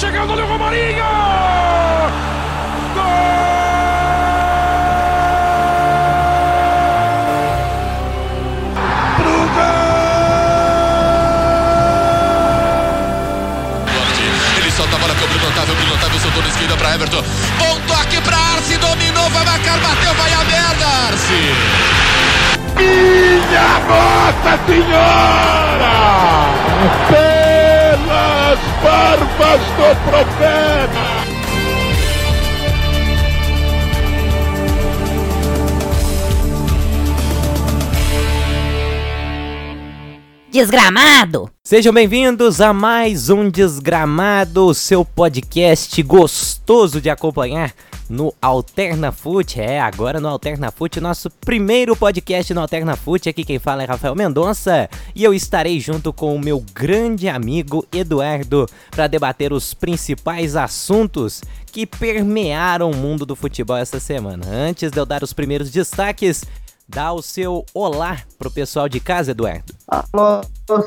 chegando ali o Romarinho! Gol! Pro Ele solta a bola com o Bruno Otávio, Bruno Otávio soltou na esquerda para Everton. Bom toque para Arce, dominou, vai marcar, bateu, vai a merda, Arce! Minha Nossa Senhora! Pelas barbas do profeta! Desgramado! Sejam bem-vindos a mais um Desgramado, seu podcast gostoso de acompanhar no Alterna Foot. É, agora no Alterna Foot, nosso primeiro podcast no Alterna Foot. Aqui quem fala é Rafael Mendonça e eu estarei junto com o meu grande amigo Eduardo para debater os principais assuntos que permearam o mundo do futebol essa semana. Antes de eu dar os primeiros destaques, Dá o seu olá pro pessoal de casa, Eduardo. Alô,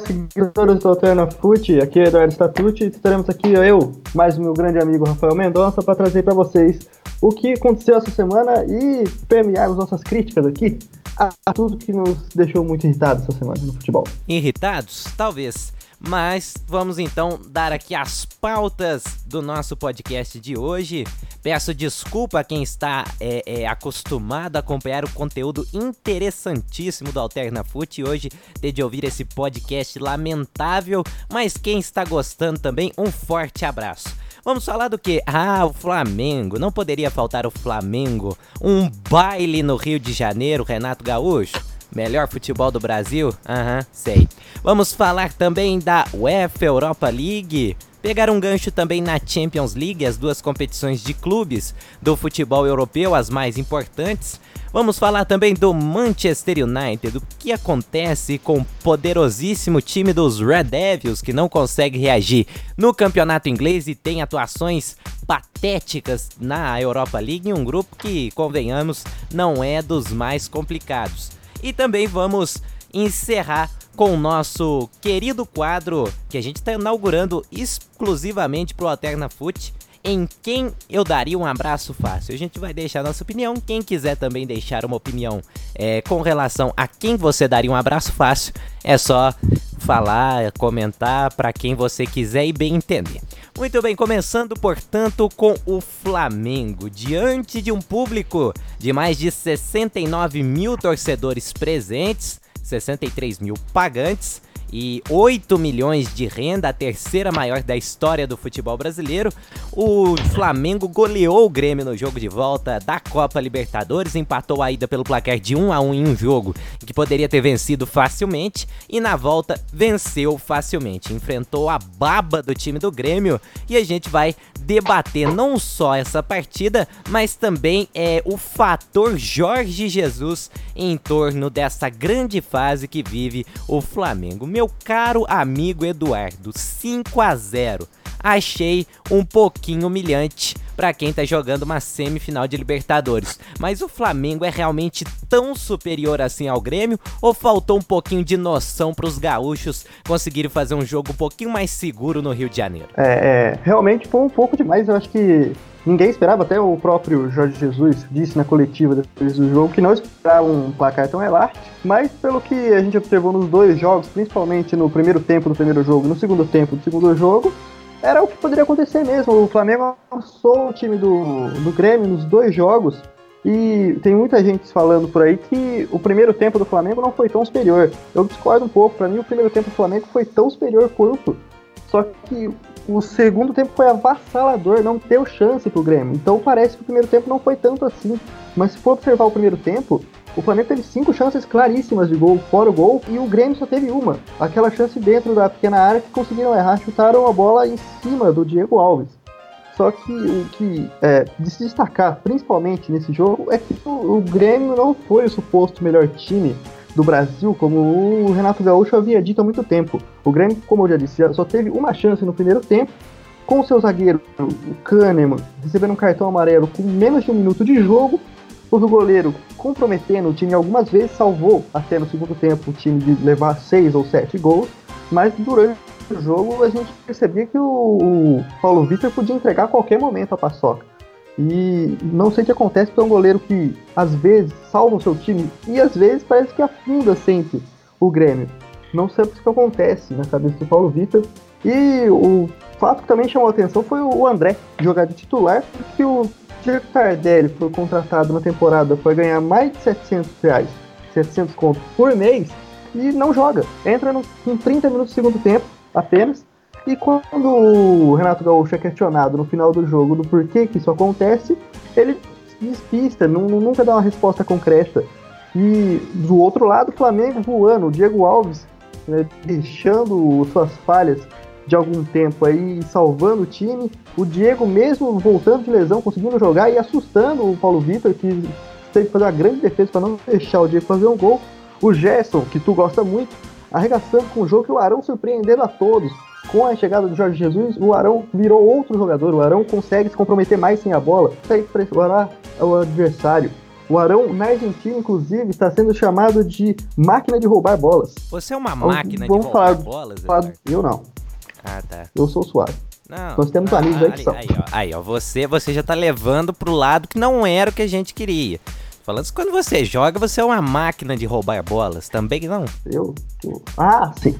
seguidores do Alterna Fute, aqui é Eduardo Statucci, estaremos aqui eu, mais o meu grande amigo Rafael Mendonça, para trazer para vocês o que aconteceu essa semana e permear as nossas críticas aqui a, a tudo que nos deixou muito irritados essa semana no futebol. Irritados? Talvez. Mas vamos então dar aqui as pautas do nosso podcast de hoje. Peço desculpa a quem está é, é, acostumado a acompanhar o conteúdo interessantíssimo do Alterna Foot hoje ter de ouvir esse podcast lamentável, mas quem está gostando também, um forte abraço. Vamos falar do que? Ah, o Flamengo. Não poderia faltar o Flamengo. Um baile no Rio de Janeiro, Renato Gaúcho. Melhor futebol do Brasil? Aham, uhum, sei. Vamos falar também da UEFA Europa League. Pegar um gancho também na Champions League, as duas competições de clubes do futebol europeu, as mais importantes. Vamos falar também do Manchester United, o que acontece com o poderosíssimo time dos Red Devils que não consegue reagir no campeonato inglês e tem atuações patéticas na Europa League, um grupo que, convenhamos, não é dos mais complicados. E também vamos encerrar com o nosso querido quadro que a gente está inaugurando exclusivamente para o Alterna Foot. Em quem eu daria um abraço fácil? A gente vai deixar nossa opinião. Quem quiser também deixar uma opinião é, com relação a quem você daria um abraço fácil, é só falar, comentar para quem você quiser e bem entender. Muito bem, começando portanto com o Flamengo, diante de um público de mais de 69 mil torcedores presentes, 63 mil pagantes e 8 milhões de renda, a terceira maior da história do futebol brasileiro. O Flamengo goleou o Grêmio no jogo de volta da Copa Libertadores, empatou a ida pelo placar de 1 a 1 em um jogo que poderia ter vencido facilmente e na volta venceu facilmente. Enfrentou a baba do time do Grêmio e a gente vai debater não só essa partida, mas também é o fator Jorge Jesus em torno dessa grande fase que vive o Flamengo. Meu caro amigo Eduardo, 5 a 0. Achei um pouquinho humilhante para quem tá jogando uma semifinal de Libertadores. Mas o Flamengo é realmente tão superior assim ao Grêmio ou faltou um pouquinho de noção para os gaúchos conseguirem fazer um jogo um pouquinho mais seguro no Rio de Janeiro? É, é, realmente foi um pouco demais. Eu acho que ninguém esperava, até o próprio Jorge Jesus disse na coletiva depois do jogo que não esperava um placar tão elástico, mas pelo que a gente observou nos dois jogos, principalmente no primeiro tempo do primeiro jogo no segundo tempo do segundo jogo, era o que poderia acontecer mesmo. O Flamengo lançou o time do, do Grêmio nos dois jogos. E tem muita gente falando por aí que o primeiro tempo do Flamengo não foi tão superior. Eu discordo um pouco. Para mim, o primeiro tempo do Flamengo foi tão superior quanto. Só que o segundo tempo foi avassalador, não deu chance pro Grêmio. Então parece que o primeiro tempo não foi tanto assim. Mas se for observar o primeiro tempo, o Flamengo teve cinco chances claríssimas de gol, fora o gol, e o Grêmio só teve uma. Aquela chance dentro da pequena área que conseguiram errar, chutaram a bola em cima do Diego Alves. Só que o que é, de se destacar, principalmente nesse jogo, é que o, o Grêmio não foi o suposto melhor time do Brasil, como o Renato Gaúcho havia dito há muito tempo. O Grêmio, como eu já disse, só teve uma chance no primeiro tempo, com o seu zagueiro, o Kahneman, recebendo um cartão amarelo com menos de um minuto de jogo, o goleiro comprometendo o time algumas vezes, salvou até no segundo tempo o time de levar seis ou sete gols, mas durante do jogo a gente percebia que o, o Paulo Vitor podia entregar a qualquer momento a paçoca. E não sei o que acontece, porque é um goleiro que às vezes salva o seu time e às vezes parece que afunda sempre o Grêmio. Não sei o que acontece na cabeça do Paulo Vitor. E o fato que também chamou a atenção foi o André jogar de titular, porque o Diego Tardelli foi contratado na temporada para ganhar mais de 700 reais, 700 contos por mês, e não joga. Entra no, em 30 minutos do segundo tempo apenas. E quando o Renato Gaúcho é questionado no final do jogo do porquê que isso acontece, ele despista, não, nunca dá uma resposta concreta. E do outro lado, o Flamengo voando, o Diego Alves né, deixando suas falhas de algum tempo aí, salvando o time. O Diego, mesmo voltando de lesão, conseguindo jogar e assustando o Paulo Vitor, que teve que fazer uma grande defesa para não deixar o Diego fazer um gol. O Gerson, que tu gosta muito, arregaçando com o jogo, que o Arão surpreendendo a todos. Com a chegada do Jorge Jesus, o Arão virou outro jogador. O Arão consegue se comprometer mais sem a bola. Isso aí para o adversário. O Arão, na Argentina, inclusive, está sendo chamado de máquina de roubar bolas. Você é uma máquina Vamos de roubar falar, bolas? Falar, eu não. Ah, tá. Eu sou suave. Não, Nós temos não, amigos aí que são. Aí, ó, aí, ó, você, você já tá levando pro lado que não era o que a gente queria. Falando que quando você joga, você é uma máquina de roubar bolas. Também não? Eu. eu... Ah, sim.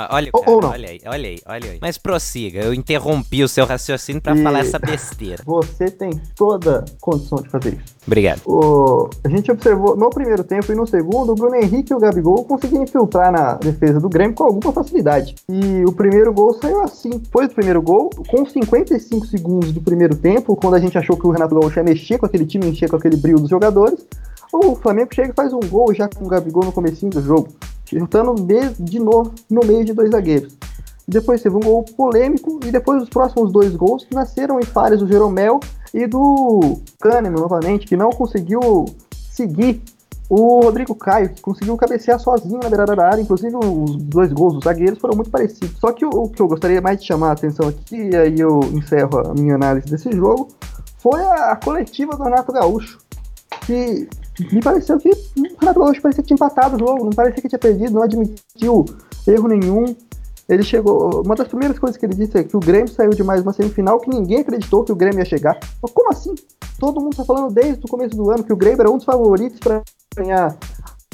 Ah, olha, cara, ou, olha aí, olha aí, olha aí. Mas prossiga, eu interrompi o seu raciocínio para e... falar essa besteira. Você tem toda condição de fazer isso. Obrigado. O... A gente observou no primeiro tempo e no segundo, o Bruno Henrique e o Gabigol conseguiram infiltrar na defesa do Grêmio com alguma facilidade. E o primeiro gol saiu assim. Depois do primeiro gol, com 55 segundos do primeiro tempo, quando a gente achou que o Renato Gaúcho ia mexer com aquele time, encher com aquele brilho dos jogadores, o Flamengo chega e faz um gol já com o Gabigol no comecinho do jogo juntando de novo no meio de dois zagueiros. Depois teve um gol polêmico e depois os próximos dois gols nasceram em falhas do Jeromel e do Kahneman novamente, que não conseguiu seguir o Rodrigo Caio, que conseguiu cabecear sozinho na beirada da área. Inclusive, os dois gols dos zagueiros foram muito parecidos. Só que o, o que eu gostaria mais de chamar a atenção aqui, e aí eu encerro a minha análise desse jogo, foi a, a coletiva do Renato Gaúcho, que me pareceu que o Renato Gaúcho parecia que tinha empatado o jogo, não parecia que tinha perdido, não admitiu erro nenhum. Ele chegou. Uma das primeiras coisas que ele disse é que o Grêmio saiu de mais uma semifinal que ninguém acreditou que o Grêmio ia chegar. Mas como assim? Todo mundo está falando desde o começo do ano que o Grêmio era um dos favoritos para ganhar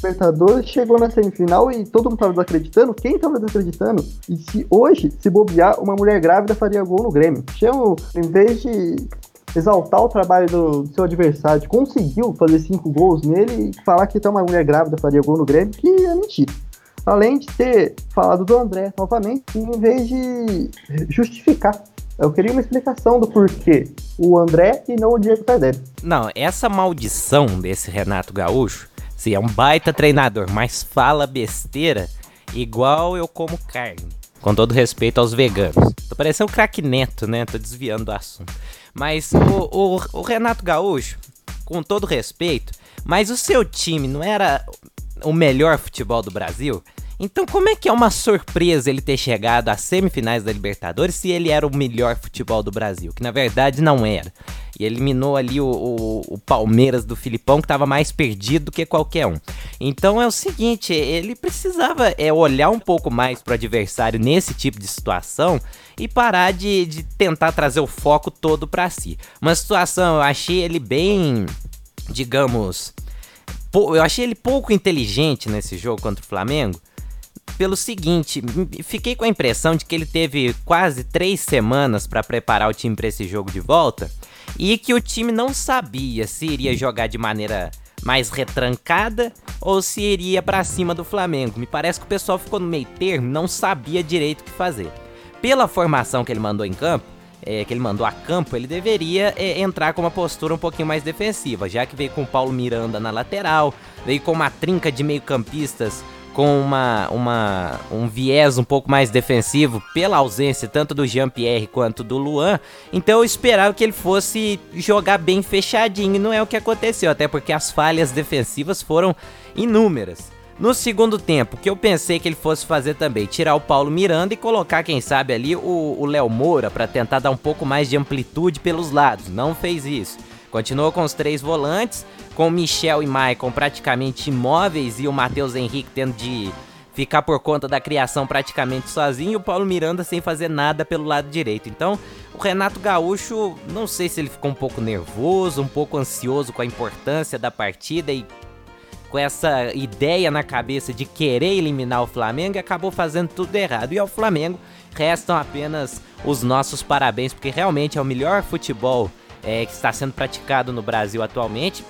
Libertadores, chegou na semifinal e todo mundo estava desacreditando. Quem estava desacreditando? E se hoje, se bobear, uma mulher grávida faria gol no Grêmio? Chamo, em vez de exaltar o trabalho do, do, seu adversário, conseguiu fazer cinco gols nele e falar que até uma mulher grávida faria gol no Grêmio, que é mentira. Além de ter falado do André novamente, em vez de justificar. Eu queria uma explicação do porquê o André e não o Diego Tardelli. Não, essa maldição desse Renato Gaúcho, se é um baita treinador, mas fala besteira, igual eu como carne. Com todo respeito aos veganos. Tô parecendo um craque neto, né? Tô desviando do assunto. Mas o, o, o Renato Gaúcho, com todo respeito, mas o seu time não era o melhor futebol do Brasil? Então, como é que é uma surpresa ele ter chegado às semifinais da Libertadores se ele era o melhor futebol do Brasil? Que na verdade não era. E eliminou ali o, o, o Palmeiras do Filipão, que estava mais perdido do que qualquer um. Então é o seguinte: ele precisava é, olhar um pouco mais para o adversário nesse tipo de situação e parar de, de tentar trazer o foco todo para si. Uma situação, eu achei ele bem, digamos. Eu achei ele pouco inteligente nesse jogo contra o Flamengo pelo seguinte, fiquei com a impressão de que ele teve quase três semanas para preparar o time para esse jogo de volta e que o time não sabia se iria jogar de maneira mais retrancada ou se iria para cima do Flamengo. Me parece que o pessoal ficou no meio termo, não sabia direito o que fazer. Pela formação que ele mandou em campo, é, que ele mandou a campo, ele deveria é, entrar com uma postura um pouquinho mais defensiva, já que veio com o Paulo Miranda na lateral, veio com uma trinca de meio-campistas com uma, uma, um viés um pouco mais defensivo pela ausência tanto do Jean-Pierre quanto do Luan. Então eu esperava que ele fosse jogar bem fechadinho não é o que aconteceu, até porque as falhas defensivas foram inúmeras. No segundo tempo, que eu pensei que ele fosse fazer também, tirar o Paulo Miranda e colocar, quem sabe, ali o Léo Moura para tentar dar um pouco mais de amplitude pelos lados. Não fez isso. Continuou com os três volantes, com Michel e Maicon praticamente imóveis e o Matheus Henrique tendo de ficar por conta da criação praticamente sozinho e o Paulo Miranda sem fazer nada pelo lado direito. Então, o Renato Gaúcho, não sei se ele ficou um pouco nervoso, um pouco ansioso com a importância da partida e com essa ideia na cabeça de querer eliminar o Flamengo acabou fazendo tudo errado. E ao Flamengo restam apenas os nossos parabéns, porque realmente é o melhor futebol é, que está sendo praticado no Brasil atualmente.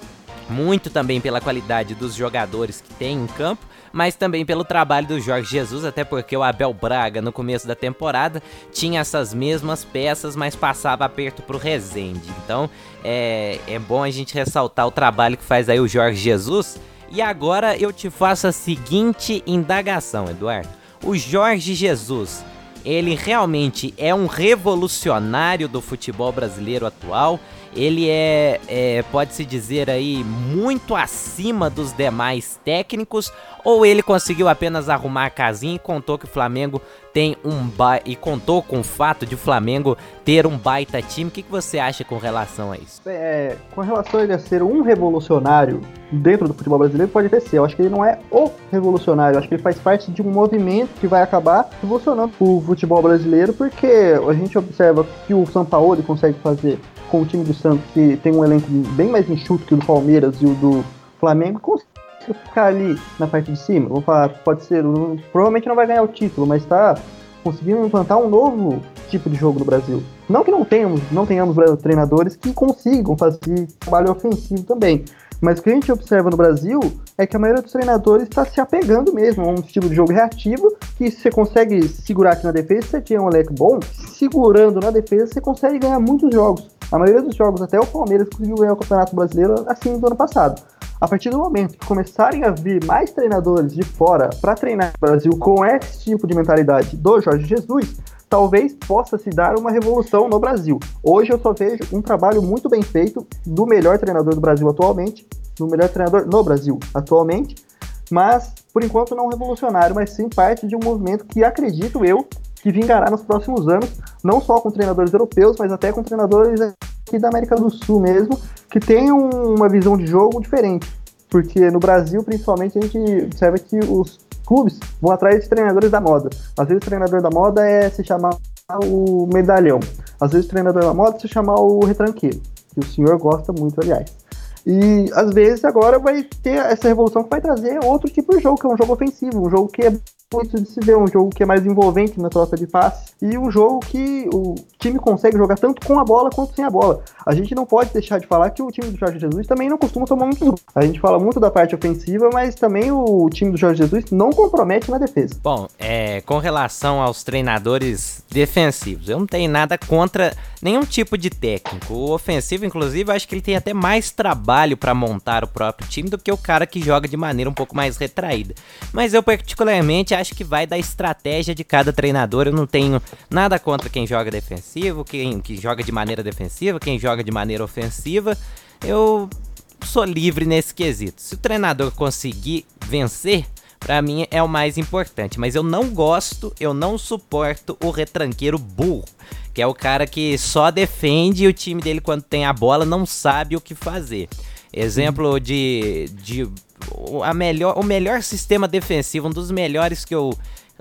Muito também pela qualidade dos jogadores que tem em campo, mas também pelo trabalho do Jorge Jesus, até porque o Abel Braga no começo da temporada tinha essas mesmas peças, mas passava aperto pro Rezende. Então é, é bom a gente ressaltar o trabalho que faz aí o Jorge Jesus e agora eu te faço a seguinte indagação, Eduardo. O Jorge Jesus, ele realmente é um revolucionário do futebol brasileiro atual? Ele é, é pode-se dizer aí, muito acima dos demais técnicos? Ou ele conseguiu apenas arrumar a casinha e contou que o Flamengo tem um ba e contou com o fato de o Flamengo ter um baita time? O que, que você acha com relação a isso? É, com relação a ele ser um revolucionário dentro do futebol brasileiro, pode até ser. Eu acho que ele não é o revolucionário, eu acho que ele faz parte de um movimento que vai acabar revolucionando o futebol brasileiro, porque a gente observa que o São Paulo consegue fazer com o time do Santos, que tem um elenco bem mais enxuto que o do Palmeiras e o do Flamengo, consegue ficar ali na parte de cima. Vou falar, pode ser, provavelmente não vai ganhar o título, mas está conseguindo implantar um novo tipo de jogo no Brasil. Não que não tenhamos, não tenhamos treinadores que consigam fazer trabalho ofensivo também. Mas o que a gente observa no Brasil é que a maioria dos treinadores está se apegando mesmo a um estilo de jogo reativo, que você consegue segurar aqui na defesa, você tinha um leque bom, segurando na defesa você consegue ganhar muitos jogos. A maioria dos jogos, até o Palmeiras conseguiu ganhar o Campeonato Brasileiro assim do ano passado. A partir do momento que começarem a vir mais treinadores de fora para treinar no Brasil com esse tipo de mentalidade do Jorge Jesus, talvez possa se dar uma revolução no Brasil. Hoje eu só vejo um trabalho muito bem feito do melhor treinador do Brasil atualmente, do melhor treinador no Brasil atualmente, mas por enquanto não revolucionário, mas sim parte de um movimento que acredito eu que vingará nos próximos anos, não só com treinadores europeus, mas até com treinadores aqui da América do Sul mesmo, que tenham uma visão de jogo diferente. Porque no Brasil, principalmente, a gente observa que os clubes vão atrás de treinadores da moda. Às vezes o treinador da moda é se chamar o medalhão. Às vezes o treinador da moda é se chamar o retranqueiro. Que o senhor gosta muito, aliás. E às vezes agora vai ter essa revolução que vai trazer outro tipo de jogo, que é um jogo ofensivo, um jogo que é muito de se ver, um jogo que é mais envolvente na troca de passe e um jogo que o time consegue jogar tanto com a bola quanto sem a bola. A gente não pode deixar de falar que o time do Jorge Jesus também não costuma tomar muito gol. A gente fala muito da parte ofensiva, mas também o time do Jorge Jesus não compromete na defesa. Bom, é, com relação aos treinadores defensivos, eu não tenho nada contra nenhum tipo de técnico. O ofensivo, inclusive, acho que ele tem até mais trabalho para montar o próprio time do que o cara que joga de maneira um pouco mais retraída. Mas eu particularmente acho que vai da estratégia de cada treinador. Eu não tenho nada contra quem joga defensivo, quem que joga de maneira defensiva, quem joga de maneira ofensiva. Eu sou livre nesse quesito. Se o treinador conseguir vencer, para mim é o mais importante. Mas eu não gosto, eu não suporto o retranqueiro burro. Que é o cara que só defende e o time dele, quando tem a bola, não sabe o que fazer. Exemplo de, de a melhor, o melhor sistema defensivo, um dos melhores que eu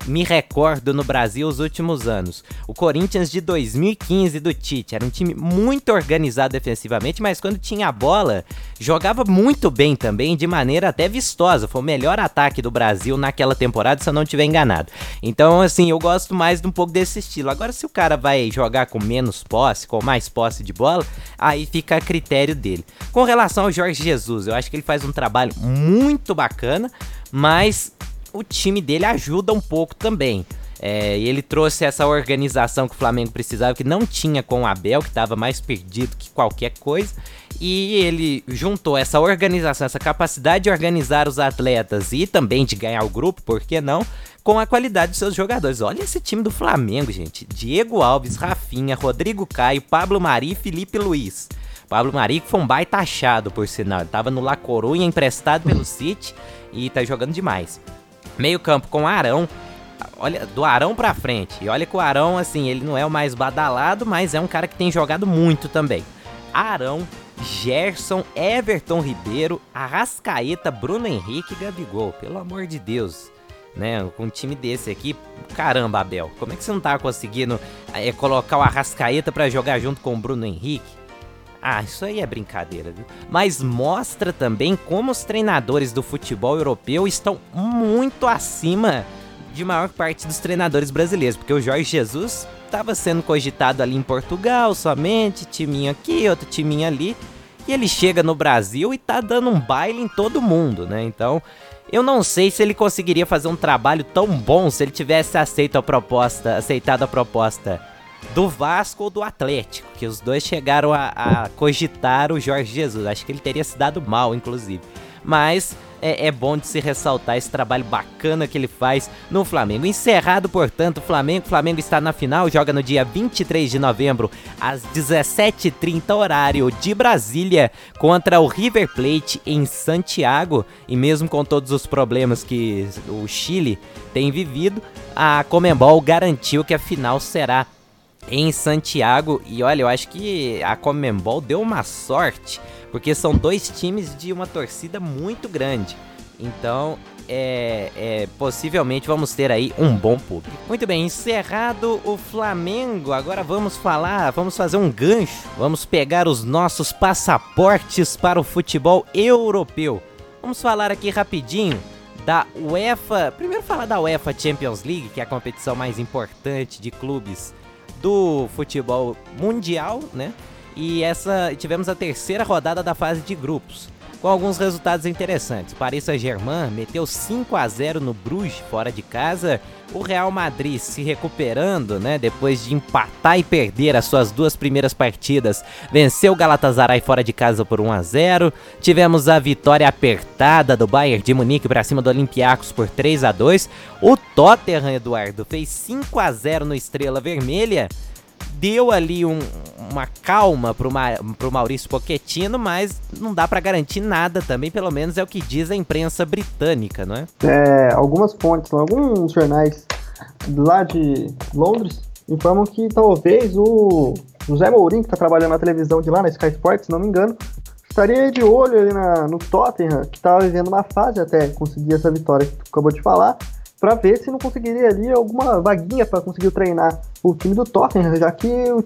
me recordo no Brasil os últimos anos. O Corinthians de 2015 do Tite era um time muito organizado defensivamente, mas quando tinha a bola, jogava muito bem também, de maneira até vistosa. Foi o melhor ataque do Brasil naquela temporada, se eu não estiver enganado. Então, assim, eu gosto mais de um pouco desse estilo. Agora, se o cara vai jogar com menos posse, com mais posse de bola, aí fica a critério dele. Com relação ao Jorge Jesus, eu acho que ele faz um trabalho muito bacana, mas o time dele ajuda um pouco também. É, ele trouxe essa organização que o Flamengo precisava, que não tinha com o Abel, que estava mais perdido que qualquer coisa. E ele juntou essa organização, essa capacidade de organizar os atletas e também de ganhar o grupo, por que não? Com a qualidade dos seus jogadores. Olha esse time do Flamengo, gente. Diego Alves, Rafinha, Rodrigo Caio, Pablo Mari e Felipe Luiz. Pablo Mari que foi um baita achado, por sinal. Ele tava no La Corunha, emprestado pelo City e tá jogando demais. Meio campo com Arão. Olha, do Arão pra frente. E olha que o Arão, assim, ele não é o mais badalado, mas é um cara que tem jogado muito também. Arão, Gerson, Everton Ribeiro, Arrascaeta, Bruno Henrique e Gabigol. Pelo amor de Deus. né? Com um time desse aqui, caramba, Abel, como é que você não tá conseguindo é, colocar o Arrascaeta para jogar junto com o Bruno Henrique? Ah, isso aí é brincadeira, viu? Mas mostra também como os treinadores do futebol europeu estão muito acima de maior parte dos treinadores brasileiros, porque o Jorge Jesus estava sendo cogitado ali em Portugal somente, timinho aqui, outro timinho ali, e ele chega no Brasil e tá dando um baile em todo mundo, né? Então, eu não sei se ele conseguiria fazer um trabalho tão bom se ele tivesse aceito a proposta, aceitado a proposta do Vasco ou do Atlético, que os dois chegaram a, a cogitar o Jorge Jesus. Acho que ele teria se dado mal, inclusive. Mas é, é, bom de se ressaltar esse trabalho bacana que ele faz no Flamengo. Encerrado, portanto, o Flamengo. O Flamengo está na final, joga no dia 23 de novembro, às 17h30, horário de Brasília, contra o River Plate em Santiago. E mesmo com todos os problemas que o Chile tem vivido, a Comembol garantiu que a final será em Santiago. E olha, eu acho que a Comembol deu uma sorte, porque são dois times de uma torcida muito grande. Então, é, é, possivelmente vamos ter aí um bom público. Muito bem, encerrado o Flamengo, agora vamos falar, vamos fazer um gancho, vamos pegar os nossos passaportes para o futebol europeu. Vamos falar aqui rapidinho da UEFA, primeiro falar da UEFA Champions League, que é a competição mais importante de clubes do futebol mundial, né? E essa tivemos a terceira rodada da fase de grupos, com alguns resultados interessantes. Paris Saint-Germain meteu 5 a 0 no Bruges fora de casa. O Real Madrid se recuperando, né, depois de empatar e perder as suas duas primeiras partidas, venceu o Galatasaray fora de casa por 1 a 0. Tivemos a vitória apertada do Bayern de Munique para cima do Olympiacos por 3 a 2. O Tottenham, Eduardo, fez 5 a 0 no Estrela Vermelha deu ali um, uma calma pro, Ma, pro Maurício Pochettino, mas não dá para garantir nada também, pelo menos é o que diz a imprensa britânica, não é? É, algumas fontes, alguns jornais lá de Londres informam que talvez o José Mourinho, que está trabalhando na televisão de lá, na Sky Sports, se não me engano, estaria de olho ali na, no Tottenham, que estava vivendo uma fase até conseguir essa vitória que tu acabou de falar, para ver se não conseguiria ali alguma vaguinha para conseguir treinar o time do Tottenham, já que o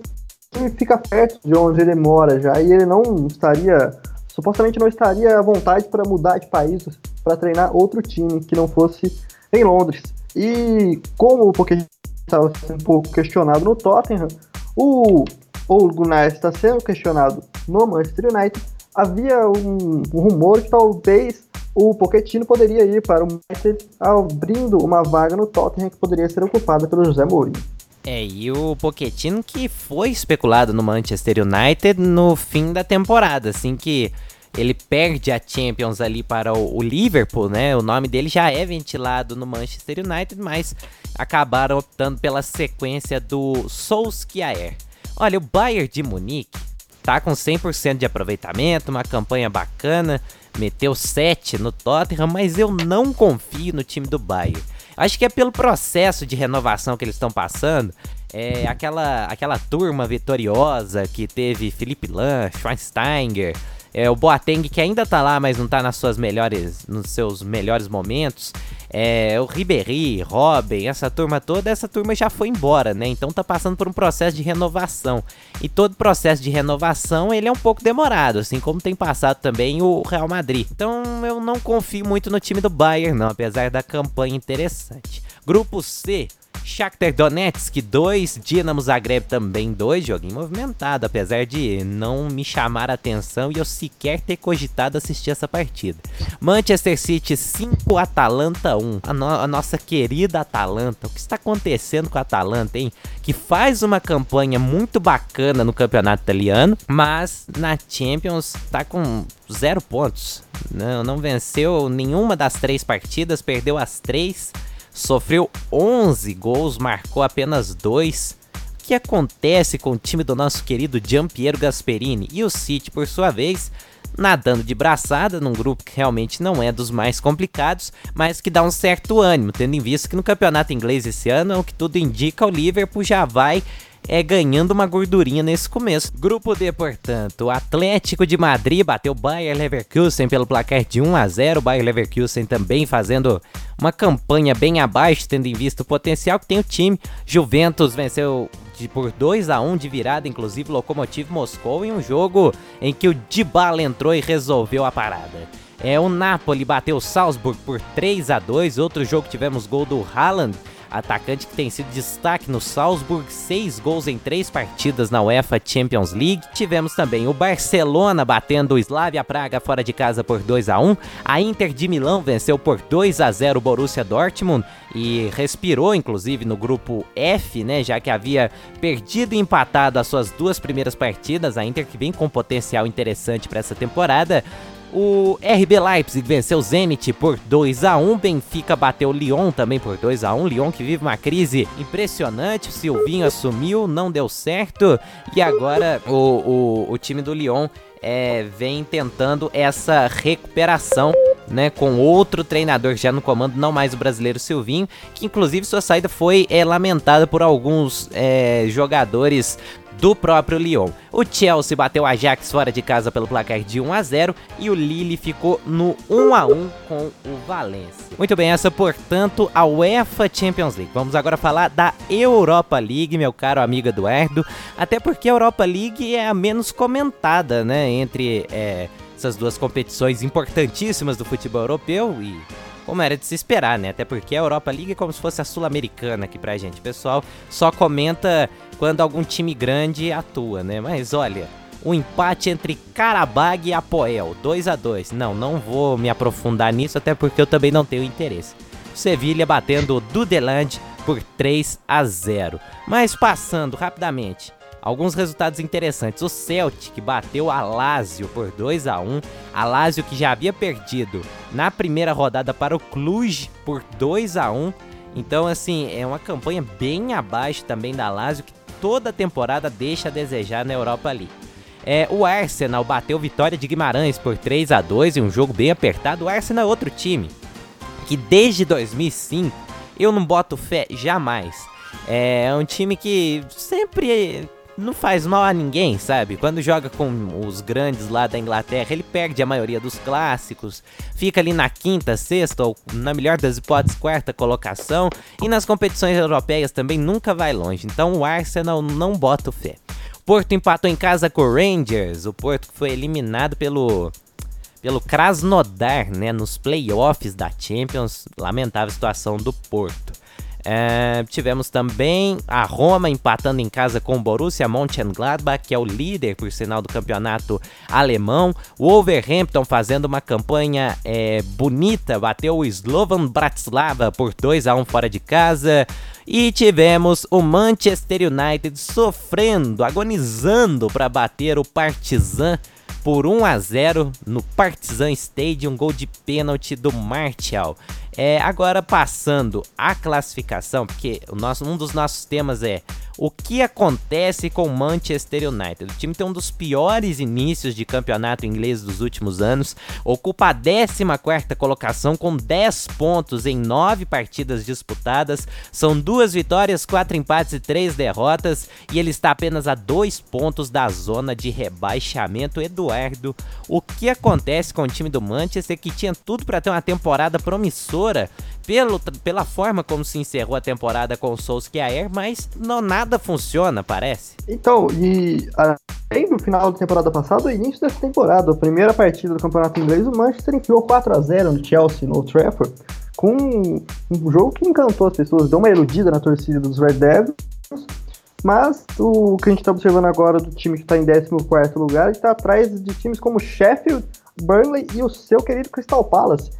time fica perto de onde ele mora já e ele não estaria, supostamente não estaria à vontade para mudar de país para treinar outro time que não fosse em Londres. E como o Pochettino estava sendo um pouco questionado no Tottenham, o Ole Gunnar está sendo questionado no Manchester United. Havia um, um rumor que talvez o Pochettino poderia ir para o Manchester abrindo uma vaga no Tottenham que poderia ser ocupada pelo José Mourinho. É, e o Pochettino que foi especulado no Manchester United no fim da temporada, assim que ele perde a Champions ali para o, o, Liverpool, né? O nome dele já é ventilado no Manchester United, mas acabaram optando pela sequência do Solskjaer. Olha, o Bayern de Munique tá com 100% de aproveitamento, uma campanha bacana, meteu 7 no Tottenham, mas eu não confio no time do Bayern. Acho que é pelo processo de renovação que eles estão passando. É aquela, aquela turma vitoriosa que teve Felipe Lan, Schweinsteiger, é, o Boateng que ainda tá lá, mas não tá nas suas melhores, nos seus melhores momentos. É, o Ribéry, Robin, essa turma toda, essa turma já foi embora, né? Então tá passando por um processo de renovação. E todo processo de renovação, ele é um pouco demorado, assim como tem passado também o Real Madrid. Então eu não confio muito no time do Bayern, não, apesar da campanha interessante. Grupo C, Shakhtar Donetsk 2, Dinamo Zagreb também 2, joguinho movimentado, apesar de não me chamar a atenção e eu sequer ter cogitado assistir essa partida. Manchester City 5, Atalanta 1. A, no a nossa querida Atalanta, o que está acontecendo com a Atalanta, hein? Que faz uma campanha muito bacana no campeonato italiano, mas na Champions tá com zero pontos. Não, não venceu nenhuma das três partidas, perdeu as três sofreu 11 gols, marcou apenas 2. O que acontece com o time do nosso querido Giampiero Gasperini? E o City, por sua vez, nadando de braçada num grupo que realmente não é dos mais complicados, mas que dá um certo ânimo, tendo em vista que no campeonato inglês esse ano, o que tudo indica, o Liverpool já vai é ganhando uma gordurinha nesse começo. Grupo D, portanto, o Atlético de Madrid bateu o Bayer Leverkusen pelo placar de 1 a 0. O Bayer Leverkusen também fazendo uma campanha bem abaixo, tendo em vista o potencial que tem o time. Juventus venceu de, por 2 a 1 de virada, inclusive Lokomotiv Moscou, em um jogo em que o Dybala entrou e resolveu a parada. É, o Napoli bateu o Salzburg por 3 a 2 outro jogo tivemos gol do Haaland atacante que tem sido destaque no Salzburg, seis gols em três partidas na UEFA Champions League. Tivemos também o Barcelona batendo o Slavia Praga fora de casa por 2 a 1. A Inter de Milão venceu por 2 a 0 o Borussia Dortmund e respirou inclusive no grupo F, né, já que havia perdido e empatado as suas duas primeiras partidas. A Inter que vem com potencial interessante para essa temporada. O RB Leipzig venceu o Zenit por 2 a 1 Benfica bateu Lyon também por 2 a 1 Lyon que vive uma crise impressionante. O Silvinho assumiu, não deu certo. E agora o, o, o time do Lyon é, vem tentando essa recuperação. Né, com outro treinador já no comando, não mais o brasileiro Silvinho, que inclusive sua saída foi é, lamentada por alguns é, jogadores do próprio Lyon. O Chelsea bateu o Ajax fora de casa pelo placar de 1 a 0 e o Lille ficou no 1 a 1 com o Valência. Muito bem, essa portanto a UEFA Champions League. Vamos agora falar da Europa League, meu caro amigo Eduardo, até porque a Europa League é a menos comentada, né, entre é, essas duas competições importantíssimas do futebol europeu e como era de se esperar, né? Até porque a Europa League é como se fosse a Sul-Americana aqui pra gente. O pessoal só comenta quando algum time grande atua, né? Mas olha, o um empate entre Karabag e Apoel, 2 a 2 Não, não vou me aprofundar nisso, até porque eu também não tenho interesse. Sevilha batendo o Dudeland por 3 a 0. Mas passando rapidamente, alguns resultados interessantes. O Celtic bateu a Lazio por 2 a 1. A Lazio que já havia perdido na primeira rodada para o Cluj por 2 a 1. Então, assim, é uma campanha bem abaixo também da Lazio que toda temporada deixa a desejar na Europa League. É, o Arsenal bateu vitória de Guimarães por 3 a 2 em um jogo bem apertado. O Arsenal é outro time que desde 2005 eu não boto fé jamais. É um time que sempre não faz mal a ninguém, sabe? Quando joga com os grandes lá da Inglaterra, ele perde a maioria dos clássicos, fica ali na quinta, sexta ou, na melhor das hipóteses, quarta colocação, e nas competições europeias também nunca vai longe. Então o Arsenal não bota fé. Porto empatou em casa com o Rangers, o Porto foi eliminado pelo pelo Krasnodar, né, nos playoffs da Champions. Lamentável situação do Porto. É, tivemos também a Roma empatando em casa com o Borussia Mönchengladbach, que é o líder, por sinal, do campeonato alemão. O Wolverhampton fazendo uma campanha é, bonita, bateu o Slovan Bratislava por 2 a 1 fora de casa. E tivemos o Manchester United sofrendo, agonizando para bater o Partizan por 1 a 0 no Partizan Stadium, gol de pênalti do Martial. É, agora passando a classificação, porque o nosso, um dos nossos temas é o que acontece com o Manchester United. O time tem um dos piores inícios de campeonato inglês dos últimos anos, ocupa a 14 colocação com 10 pontos em 9 partidas disputadas, são duas vitórias, 4 empates e 3 derrotas, e ele está apenas a 2 pontos da zona de rebaixamento. Eduardo, o que acontece com o time do Manchester que tinha tudo para ter uma temporada promissora? Pelo, pela forma como se encerrou a temporada com o Solskjaer, mas não nada funciona, parece. Então, e além do final da temporada passada, início dessa temporada, a primeira partida do Campeonato Inglês, o Manchester enfiou 4 a 0 no Chelsea, no Trafford, com um jogo que encantou as pessoas, deu uma iludida na torcida dos Red Devils, mas o que a gente está observando agora do time que está em 14 lugar está atrás de times como Sheffield, Burnley e o seu querido Crystal Palace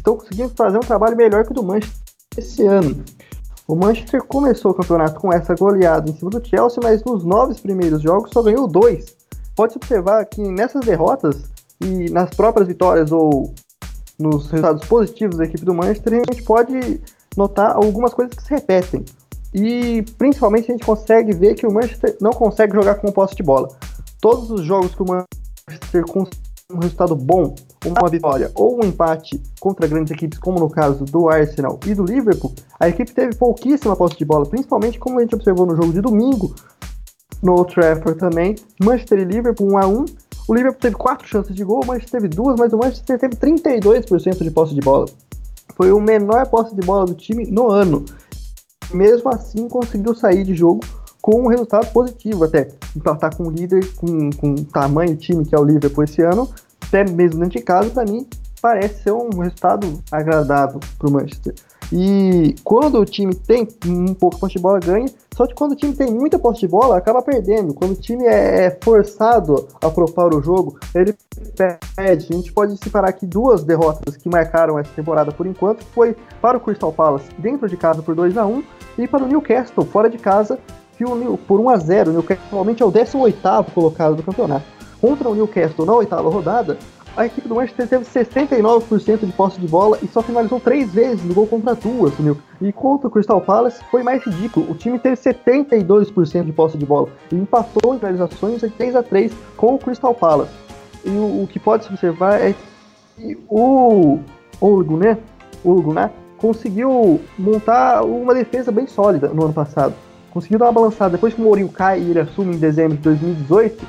estão conseguindo fazer um trabalho melhor que o do Manchester esse ano. O Manchester começou o campeonato com essa goleada em cima do Chelsea, mas nos nove primeiros jogos só ganhou dois. Pode observar que nessas derrotas e nas próprias vitórias ou nos resultados positivos da equipe do Manchester, a gente pode notar algumas coisas que se repetem. E principalmente a gente consegue ver que o Manchester não consegue jogar com posse de bola. Todos os jogos que o Manchester consegue um resultado bom, uma vitória ou um empate contra grandes equipes, como no caso do Arsenal e do Liverpool, a equipe teve pouquíssima posse de bola, principalmente como a gente observou no jogo de domingo, no Old Trafford também. Manchester e Liverpool 1 a 1 O Liverpool teve quatro chances de gol, o Manchester teve duas, mas o Manchester teve 32% de posse de bola. Foi o menor posse de bola do time no ano. Mesmo assim, conseguiu sair de jogo com um resultado positivo até. Empatar com o líder, com, com o tamanho time que é o Liverpool esse ano, até mesmo dentro de casa, para mim, parece ser um resultado agradável para o Manchester. E quando o time tem um pouco de posse de bola, ganha. Só que quando o time tem muita posse de bola, acaba perdendo. Quando o time é, é forçado a propor o jogo, ele perde. A gente pode separar aqui duas derrotas que marcaram essa temporada por enquanto. Foi para o Crystal Palace dentro de casa por 2 a 1 e para o Newcastle fora de casa por 1 a 0 O Newcastle atualmente é o 18º colocado do campeonato. Contra o Newcastle na oitava rodada, a equipe do Manchester teve 69% de posse de bola e só finalizou três vezes no gol contra duas, meu. E contra o Crystal Palace foi mais ridículo. O time teve 72% de posse de bola e empatou em finalizações de 3 a 3 com o Crystal Palace. E o, o que pode se observar é que o Olgo, né? Olgo, né? Conseguiu montar uma defesa bem sólida no ano passado. Conseguiu dar uma balançada. Depois que o Mourinho cai e ele assume em dezembro de 2018,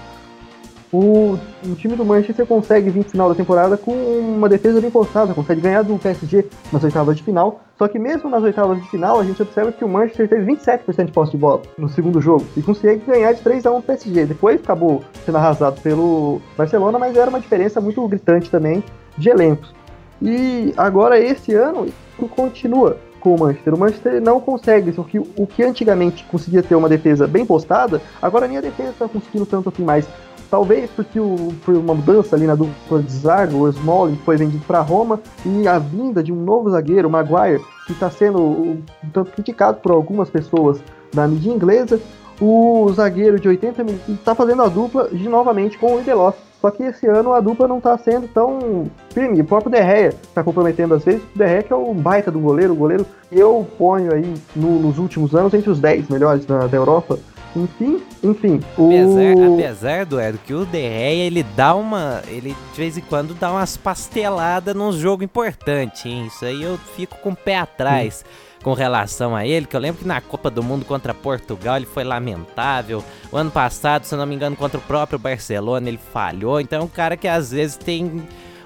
o, o, time do Manchester consegue vir no final da temporada com uma defesa bem postada, consegue ganhar do PSG nas oitavas de final. Só que mesmo nas oitavas de final, a gente observa que o Manchester teve 27% de posse de bola no segundo jogo e consegue ganhar de 3 a 1 do PSG. Depois acabou sendo arrasado pelo Barcelona, mas era uma diferença muito gritante também de elencos. E agora esse ano continua com o Manchester. O Manchester não consegue, o que, o que antigamente conseguia ter uma defesa bem postada, agora nem a defesa está conseguindo tanto assim mais. Talvez porque o, por uma mudança ali na dupla de zaga, o Smalling foi vendido para Roma e a vinda de um novo zagueiro, o Maguire, que está sendo um tanto criticado por algumas pessoas da mídia inglesa, o zagueiro de 80 milhões está fazendo a dupla de novamente com o Lindelof. Só que esse ano a dupla não está sendo tão firme. O próprio Derreia está comprometendo às vezes. O Derreia que é o baita do goleiro, o goleiro que eu ponho aí no, nos últimos anos entre os 10 melhores da, da Europa. Enfim, enfim. O... Apesar, apesar do Edo, que o Derreia, ele dá uma. Ele de vez em quando dá umas pasteladas num jogo importante, hein? Isso aí eu fico com o pé atrás. Hum. Com relação a ele, que eu lembro que na Copa do Mundo contra Portugal ele foi lamentável. O ano passado, se não me engano, contra o próprio Barcelona ele falhou. Então é um cara que às vezes tem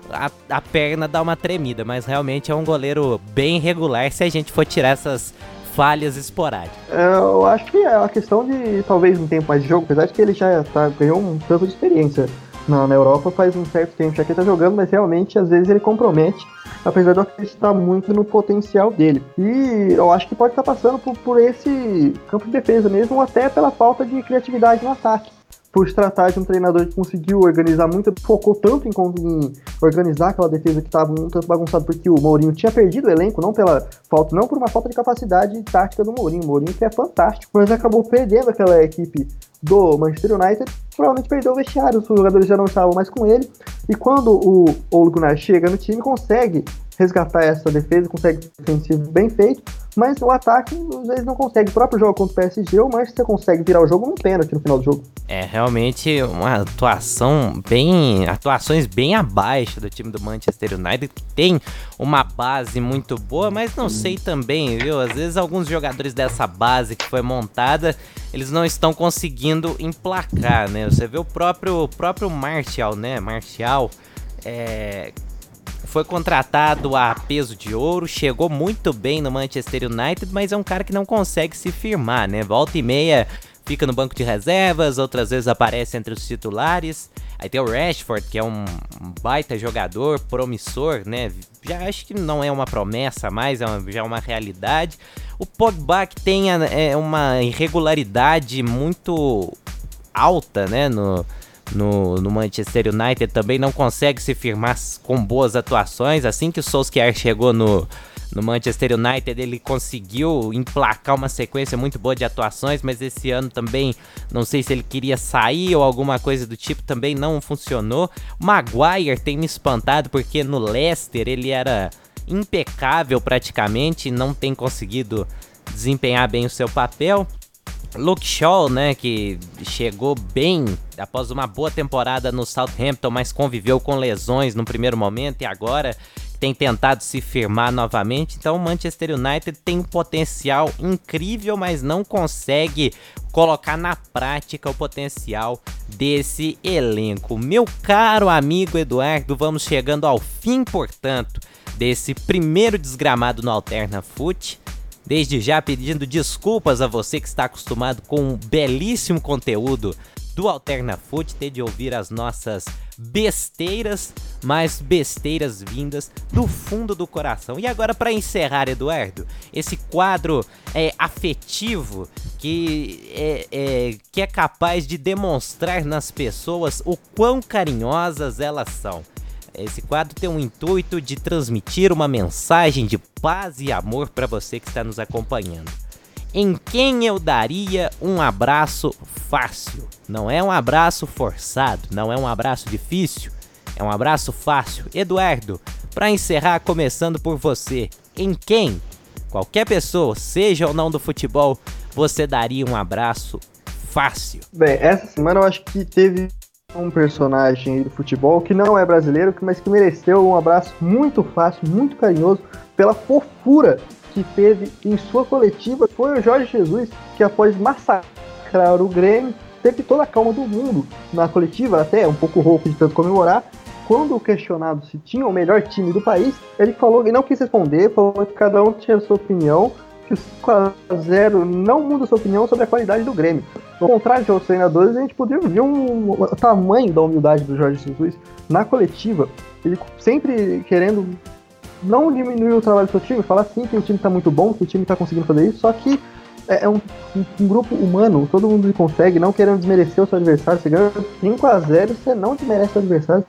a, a, perna dá uma tremida, mas realmente é um goleiro bem regular se a gente for tirar essas falhas esporádicas. É, eu acho que é uma questão de talvez um tempo mais de jogo, apesar de que ele já tá, ganhou um tanto de experiência na, na Europa faz um certo tempo já que ele tá jogando, mas realmente às vezes ele compromete, apesar de eu acreditar muito no potencial dele. E eu acho que pode estar passando por, por esse campo de defesa mesmo, até pela falta de criatividade no ataque por se tratar de um treinador que conseguiu organizar muito, focou tanto em, em organizar aquela defesa que estava um tanto bagunçada, porque o Mourinho tinha perdido o elenco, não pela falta, não por uma falta de capacidade tática do Mourinho. O Mourinho que é fantástico, mas acabou perdendo aquela equipe do Manchester United, provavelmente perdeu o vestiário, os jogadores já não estavam mais com ele, e quando o Ole Gunnar chega no time, consegue resgatar essa defesa, consegue defensivo bem feito, mas o ataque às vezes não consegue. O próprio jogo contra o PSG, o Manchester consegue virar o jogo num pênalti no final do jogo. É realmente uma atuação bem. atuações bem abaixo do time do Manchester United, que tem uma base muito boa, mas não sei também, viu? Às vezes alguns jogadores dessa base que foi montada, eles não estão conseguindo emplacar, né? Você vê o próprio, o próprio Martial, né? Martial. É, foi contratado a peso de ouro, chegou muito bem no Manchester United, mas é um cara que não consegue se firmar, né? Volta e meia fica no banco de reservas, outras vezes aparece entre os titulares. Aí tem o Rashford, que é um baita jogador, promissor, né? Já acho que não é uma promessa mais, é uma, já é uma realidade. O Pogba que tem é, uma irregularidade muito alta, né? No, no, no, Manchester United também não consegue se firmar com boas atuações. Assim que o Solskjaer chegou no, no Manchester United, ele conseguiu emplacar uma sequência muito boa de atuações, mas esse ano também não sei se ele queria sair ou alguma coisa do tipo, também não funcionou. Maguire tem me espantado porque no Leicester ele era impecável praticamente, não tem conseguido desempenhar bem o seu papel. Luke Shaw, né, que chegou bem após uma boa temporada no Southampton, mas conviveu com lesões no primeiro momento e agora tem tentado se firmar novamente. Então o Manchester United tem um potencial incrível, mas não consegue colocar na prática o potencial desse elenco. Meu caro amigo Eduardo, vamos chegando ao fim, portanto, desse primeiro desgramado no Alterna Foot. Desde já pedindo desculpas a você que está acostumado com um belíssimo conteúdo do Alterna Foot, ter de ouvir as nossas besteiras, mas besteiras vindas do fundo do coração. E agora para encerrar, Eduardo, esse quadro é afetivo que é, é, que é capaz de demonstrar nas pessoas o quão carinhosas elas são. Esse quadro tem o intuito de transmitir uma mensagem de paz e amor para você que está nos acompanhando em quem eu daria um abraço fácil. Não é um abraço forçado, não é um abraço difícil, é um abraço fácil. Eduardo, para encerrar, começando por você, em quem, qualquer pessoa, seja ou não do futebol, você daria um abraço fácil? Bem, essa semana eu acho que teve um personagem do futebol que não é brasileiro, mas que mereceu um abraço muito fácil, muito carinhoso, pela fofura que teve em sua coletiva foi o Jorge Jesus, que após massacrar o Grêmio, teve toda a calma do mundo na coletiva, até um pouco rouco de tanto comemorar. Quando questionado se tinha o melhor time do país, ele falou que não quis responder, falou que cada um tinha sua opinião, que o 5x0 não muda sua opinião sobre a qualidade do Grêmio. Ao contrário de outros treinadores, a gente poderia ver um, o tamanho da humildade do Jorge Jesus na coletiva. Ele sempre querendo não diminuir o trabalho do seu time, falar sim que o time está muito bom, que o time está conseguindo fazer isso, só que é, é um, um, um, grupo humano, todo mundo consegue, não querendo desmerecer o seu adversário, você ganha 5 a 0 você não desmerece o adversário,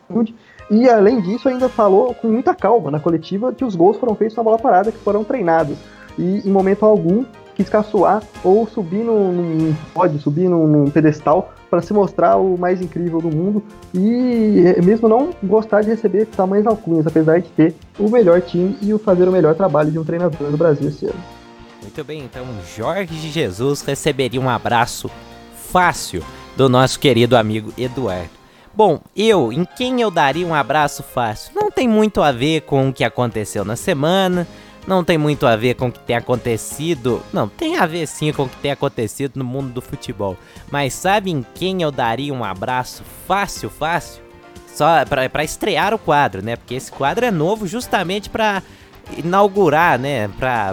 e além disso ainda falou com muita calma na coletiva que os gols foram feitos na bola parada, que foram treinados, e em momento algum quis caçoar ou subir num, num pódio, subir num, num pedestal para se mostrar o mais incrível do mundo e é, mesmo não gostar de receber tamanhos alcunhas, apesar de ter o melhor time e o fazer o melhor trabalho de um treinador do Brasil esse ano. Muito bem, então Jorge Jesus receberia um abraço fácil do nosso querido amigo Eduardo. Bom, eu, em quem eu daria um abraço fácil? Não tem muito a ver com o que aconteceu na semana, não tem muito a ver com o que tem acontecido. Não, tem a ver sim com o que tem acontecido no mundo do futebol. Mas sabe em quem eu daria um abraço fácil, fácil? Só para estrear o quadro, né? Porque esse quadro é novo justamente para inaugurar, né?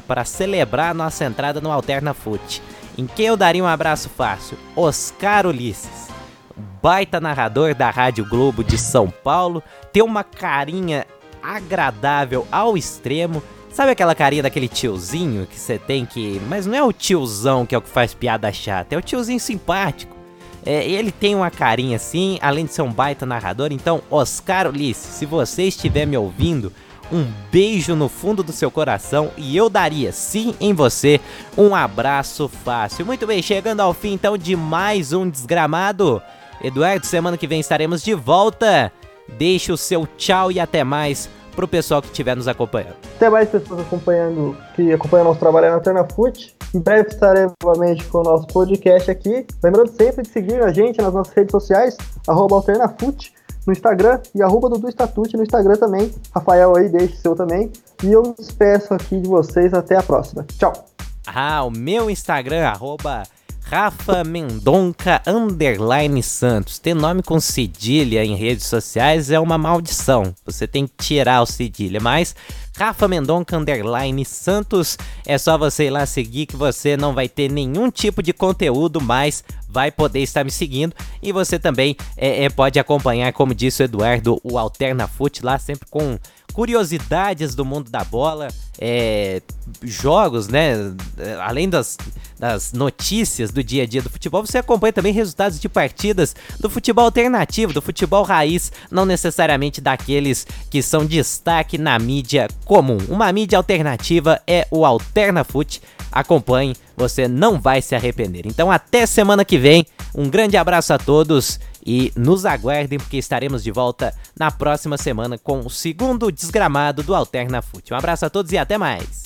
Para celebrar a nossa entrada no Alterna Foot. Em quem eu daria um abraço fácil? Oscar Ulisses. Baita narrador da Rádio Globo de São Paulo. Tem uma carinha agradável ao extremo Sabe aquela carinha daquele tiozinho que você tem que. Mas não é o tiozão que é o que faz piada chata, é o tiozinho simpático. É, ele tem uma carinha assim, além de ser um baita narrador. Então, Oscar Ulisses, se você estiver me ouvindo, um beijo no fundo do seu coração e eu daria sim em você um abraço fácil. Muito bem, chegando ao fim então de mais um desgramado. Eduardo, semana que vem estaremos de volta. Deixe o seu tchau e até mais pro pessoal que estiver nos acompanhando. Até mais pessoas acompanhando, que acompanham nosso trabalho na Alterna Foot. Em breve estaremos novamente com o nosso podcast aqui. Lembrando sempre de seguir a gente nas nossas redes sociais, arroba AlternaFoot no Instagram e arroba Dudu Estatute no Instagram também. Rafael aí, deixe seu também. E eu me despeço aqui de vocês. Até a próxima. Tchau. Ah, o meu Instagram, arroba Rafa Mendonca Underline Santos. Ter nome com cedilha em redes sociais é uma maldição. Você tem que tirar o cedilha, mas Rafa Mendonca Underline Santos. É só você ir lá seguir que você não vai ter nenhum tipo de conteúdo, mas vai poder estar me seguindo. E você também é, é, pode acompanhar, como disse o Eduardo, o Alterna Foot lá sempre com curiosidades do mundo da bola, é, jogos, né? Além das, das notícias do dia a dia do futebol, você acompanha também resultados de partidas do futebol alternativo, do futebol raiz, não necessariamente daqueles que são destaque na mídia comum. Uma mídia alternativa é o AlternaFoot. Acompanhe, você não vai se arrepender. Então até semana que vem. Um grande abraço a todos e nos aguardem porque estaremos de volta na próxima semana com o segundo desgramado do Alterna Foot. Um abraço a todos e até mais.